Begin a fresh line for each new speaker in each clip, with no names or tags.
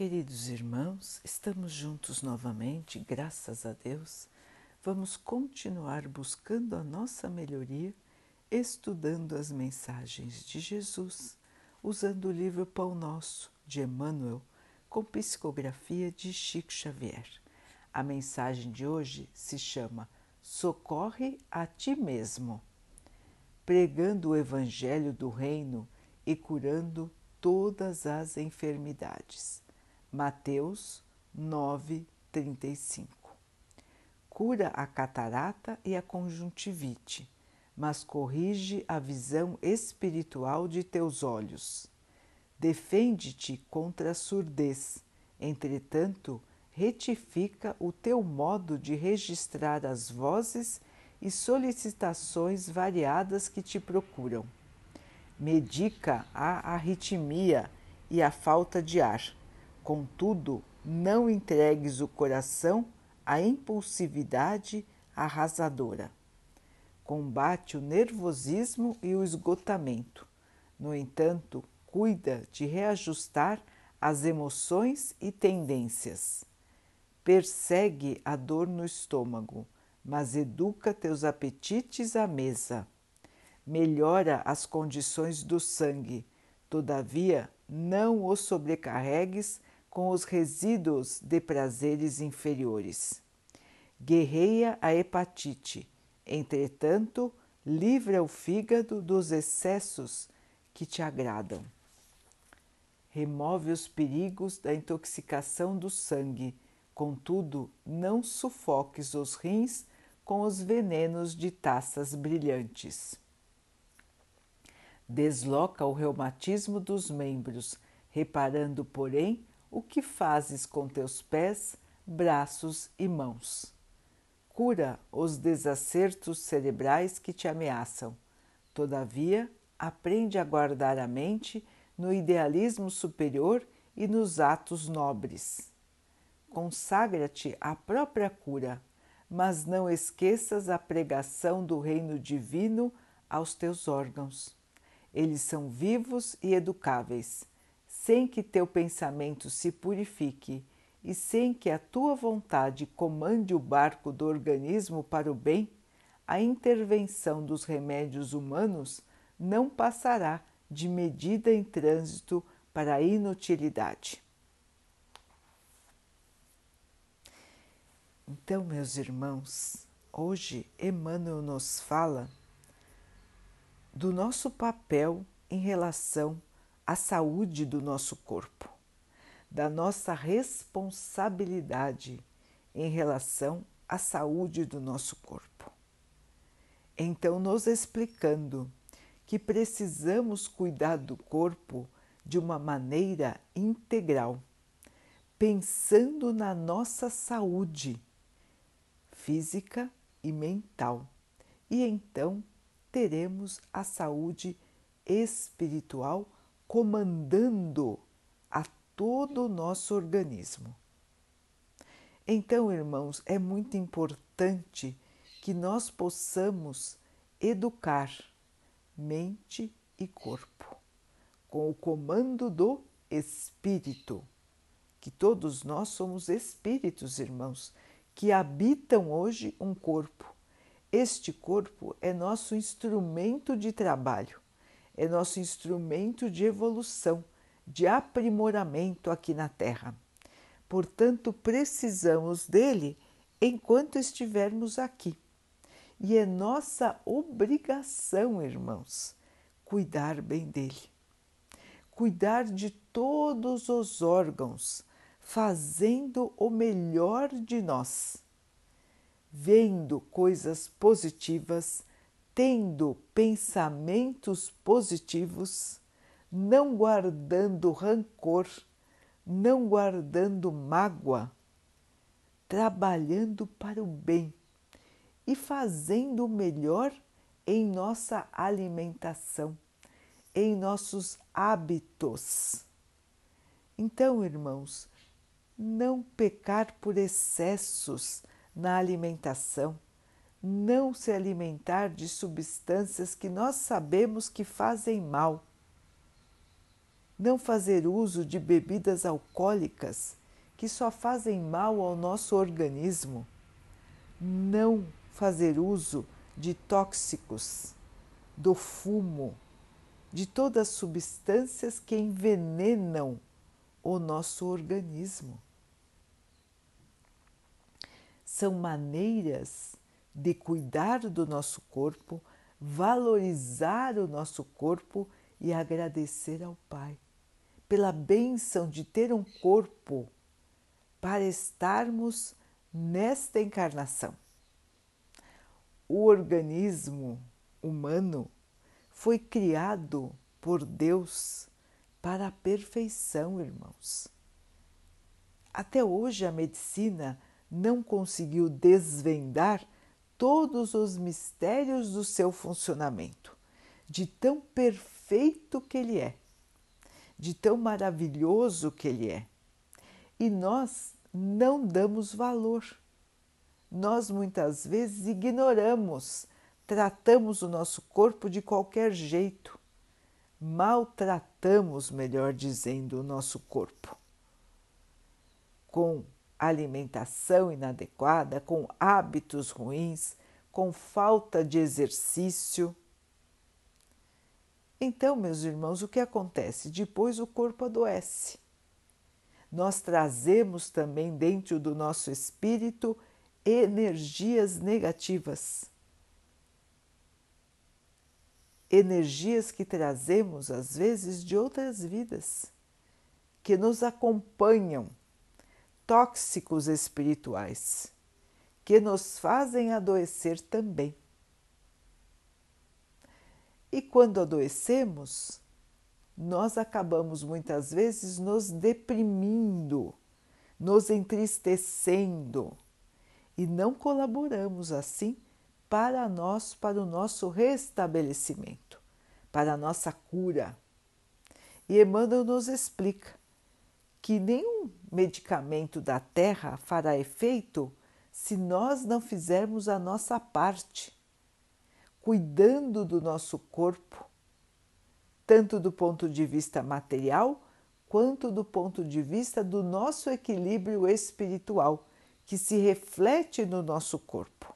Queridos irmãos, estamos juntos novamente, graças a Deus. Vamos continuar buscando a nossa melhoria, estudando as mensagens de Jesus, usando o livro Pão Nosso, de Emmanuel, com psicografia de Chico Xavier. A mensagem de hoje se chama Socorre a ti mesmo, pregando o Evangelho do Reino e curando todas as enfermidades. Mateus 9, 35 Cura a catarata e a conjuntivite, mas corrige a visão espiritual de teus olhos. Defende-te contra a surdez, entretanto, retifica o teu modo de registrar as vozes e solicitações variadas que te procuram. Medica a arritmia e a falta de ar. Contudo, não entregues o coração à impulsividade arrasadora. Combate o nervosismo e o esgotamento. No entanto, cuida de reajustar as emoções e tendências. Persegue a dor no estômago, mas educa teus apetites à mesa. Melhora as condições do sangue, todavia não o sobrecarregues com os resíduos de prazeres inferiores. Guerreia a hepatite, entretanto, livra o fígado dos excessos que te agradam. Remove os perigos da intoxicação do sangue Contudo, não sufoques os rins com os venenos de taças brilhantes. Desloca o reumatismo dos membros, reparando, porém, o que fazes com teus pés, braços e mãos. Cura os desacertos cerebrais que te ameaçam. Todavia, aprende a guardar a mente no idealismo superior e nos atos nobres consagra-te à própria cura, mas não esqueças a pregação do reino divino aos teus órgãos. Eles são vivos e educáveis, sem que teu pensamento se purifique e sem que a tua vontade comande o barco do organismo para o bem, a intervenção dos remédios humanos não passará de medida em trânsito para a inutilidade. Então, meus irmãos, hoje Emmanuel nos fala do nosso papel em relação à saúde do nosso corpo, da nossa responsabilidade em relação à saúde do nosso corpo. Então, nos explicando que precisamos cuidar do corpo de uma maneira integral, pensando na nossa saúde física e mental, e então teremos a saúde espiritual comandando a todo o nosso organismo. Então, irmãos, é muito importante que nós possamos educar mente e corpo com o comando do espírito, que todos nós somos espíritos, irmãos, que habitam hoje um corpo. Este corpo é nosso instrumento de trabalho, é nosso instrumento de evolução, de aprimoramento aqui na Terra. Portanto, precisamos dele enquanto estivermos aqui. E é nossa obrigação, irmãos, cuidar bem dele, cuidar de todos os órgãos fazendo o melhor de nós, vendo coisas positivas, tendo pensamentos positivos, não guardando rancor, não guardando mágoa, trabalhando para o bem e fazendo o melhor em nossa alimentação, em nossos hábitos. Então, irmãos, não pecar por excessos na alimentação, não se alimentar de substâncias que nós sabemos que fazem mal. não fazer uso de bebidas alcoólicas que só fazem mal ao nosso organismo, não fazer uso de tóxicos, do fumo, de todas as substâncias que envenenam o nosso organismo. São maneiras de cuidar do nosso corpo, valorizar o nosso corpo e agradecer ao Pai pela bênção de ter um corpo para estarmos nesta encarnação. O organismo humano foi criado por Deus para a perfeição, irmãos. Até hoje a medicina não conseguiu desvendar todos os mistérios do seu funcionamento, de tão perfeito que ele é, de tão maravilhoso que ele é. E nós não damos valor. Nós muitas vezes ignoramos, tratamos o nosso corpo de qualquer jeito, maltratamos, melhor dizendo, o nosso corpo com alimentação inadequada, com hábitos ruins, com falta de exercício. Então, meus irmãos, o que acontece? Depois o corpo adoece. Nós trazemos também dentro do nosso espírito energias negativas. Energias que trazemos às vezes de outras vidas, que nos acompanham tóxicos espirituais que nos fazem adoecer também. E quando adoecemos, nós acabamos muitas vezes nos deprimindo, nos entristecendo e não colaboramos assim para nós, para o nosso restabelecimento, para a nossa cura. E Emmanuel nos explica que nenhum medicamento da terra fará efeito se nós não fizermos a nossa parte, cuidando do nosso corpo, tanto do ponto de vista material quanto do ponto de vista do nosso equilíbrio espiritual, que se reflete no nosso corpo.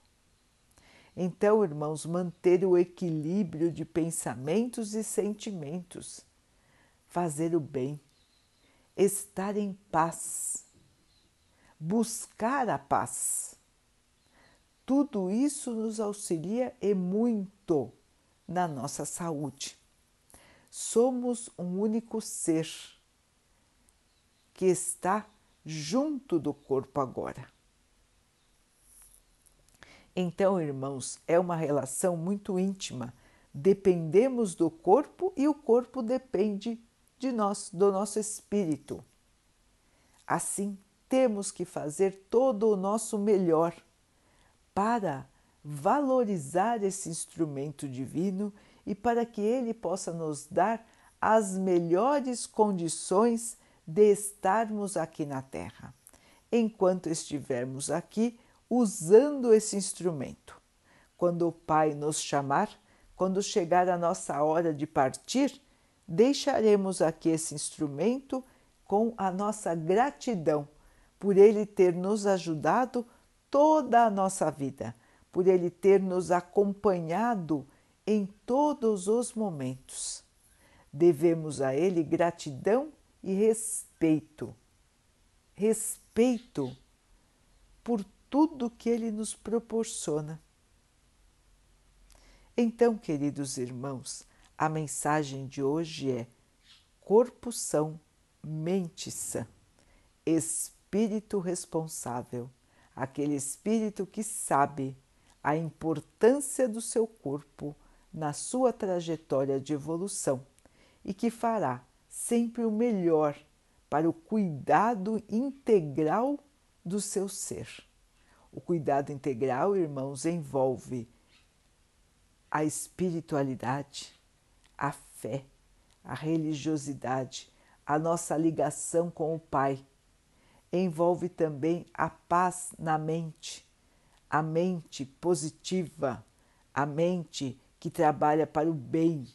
Então, irmãos, manter o equilíbrio de pensamentos e sentimentos, fazer o bem estar em paz, buscar a paz. Tudo isso nos auxilia e muito na nossa saúde. Somos um único ser que está junto do corpo agora. Então, irmãos, é uma relação muito íntima. Dependemos do corpo e o corpo depende de nós, do nosso espírito. Assim, temos que fazer todo o nosso melhor para valorizar esse instrumento divino e para que ele possa nos dar as melhores condições de estarmos aqui na Terra, enquanto estivermos aqui usando esse instrumento. Quando o Pai nos chamar, quando chegar a nossa hora de partir, deixaremos aqui esse instrumento com a nossa gratidão por ele ter nos ajudado toda a nossa vida, por ele ter nos acompanhado em todos os momentos. Devemos a ele gratidão e respeito. Respeito por tudo que ele nos proporciona. Então, queridos irmãos, a mensagem de hoje é: corpo são, mente sã, espírito responsável, aquele espírito que sabe a importância do seu corpo na sua trajetória de evolução e que fará sempre o melhor para o cuidado integral do seu ser. O cuidado integral, irmãos, envolve a espiritualidade, a fé, a religiosidade, a nossa ligação com o Pai. Envolve também a paz na mente, a mente positiva, a mente que trabalha para o bem,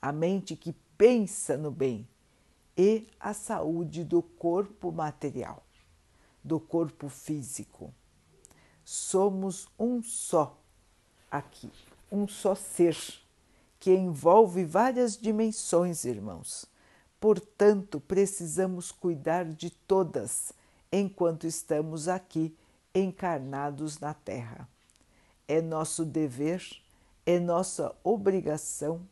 a mente que pensa no bem e a saúde do corpo material, do corpo físico. Somos um só aqui, um só ser que envolve várias dimensões, irmãos. Portanto, precisamos cuidar de todas enquanto estamos aqui encarnados na Terra. É nosso dever, é nossa obrigação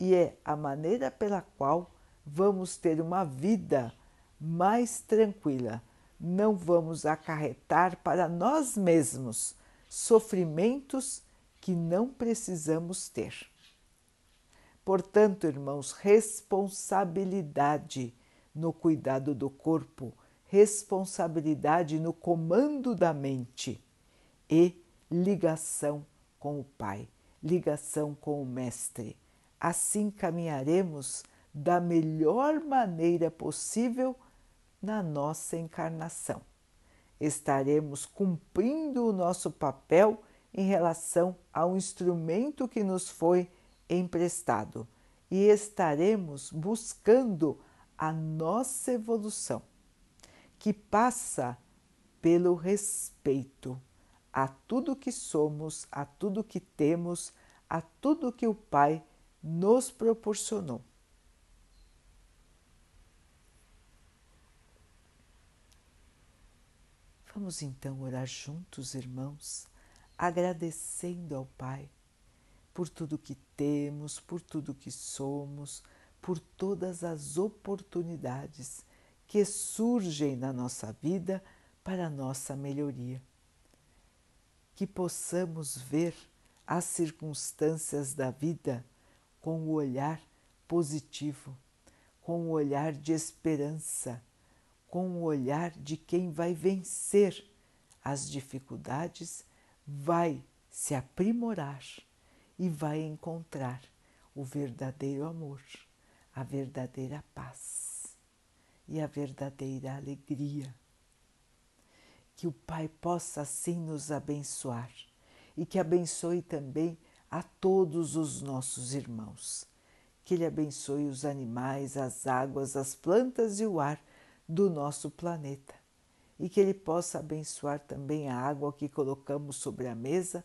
e é a maneira pela qual vamos ter uma vida mais tranquila. Não vamos acarretar para nós mesmos sofrimentos que não precisamos ter. Portanto, irmãos, responsabilidade no cuidado do corpo, responsabilidade no comando da mente e ligação com o Pai, ligação com o Mestre. Assim caminharemos da melhor maneira possível na nossa encarnação. Estaremos cumprindo o nosso papel em relação ao instrumento que nos foi emprestado e estaremos buscando a nossa evolução, que passa pelo respeito a tudo que somos, a tudo que temos, a tudo que o Pai nos proporcionou. Vamos então orar juntos, irmãos, agradecendo ao Pai por tudo que temos, por tudo que somos, por todas as oportunidades que surgem na nossa vida para nossa melhoria. Que possamos ver as circunstâncias da vida com o olhar positivo, com o olhar de esperança, com o olhar de quem vai vencer as dificuldades, vai se aprimorar e vai encontrar o verdadeiro amor, a verdadeira paz e a verdadeira alegria. Que o Pai possa assim nos abençoar e que abençoe também a todos os nossos irmãos. Que Ele abençoe os animais, as águas, as plantas e o ar do nosso planeta. E que Ele possa abençoar também a água que colocamos sobre a mesa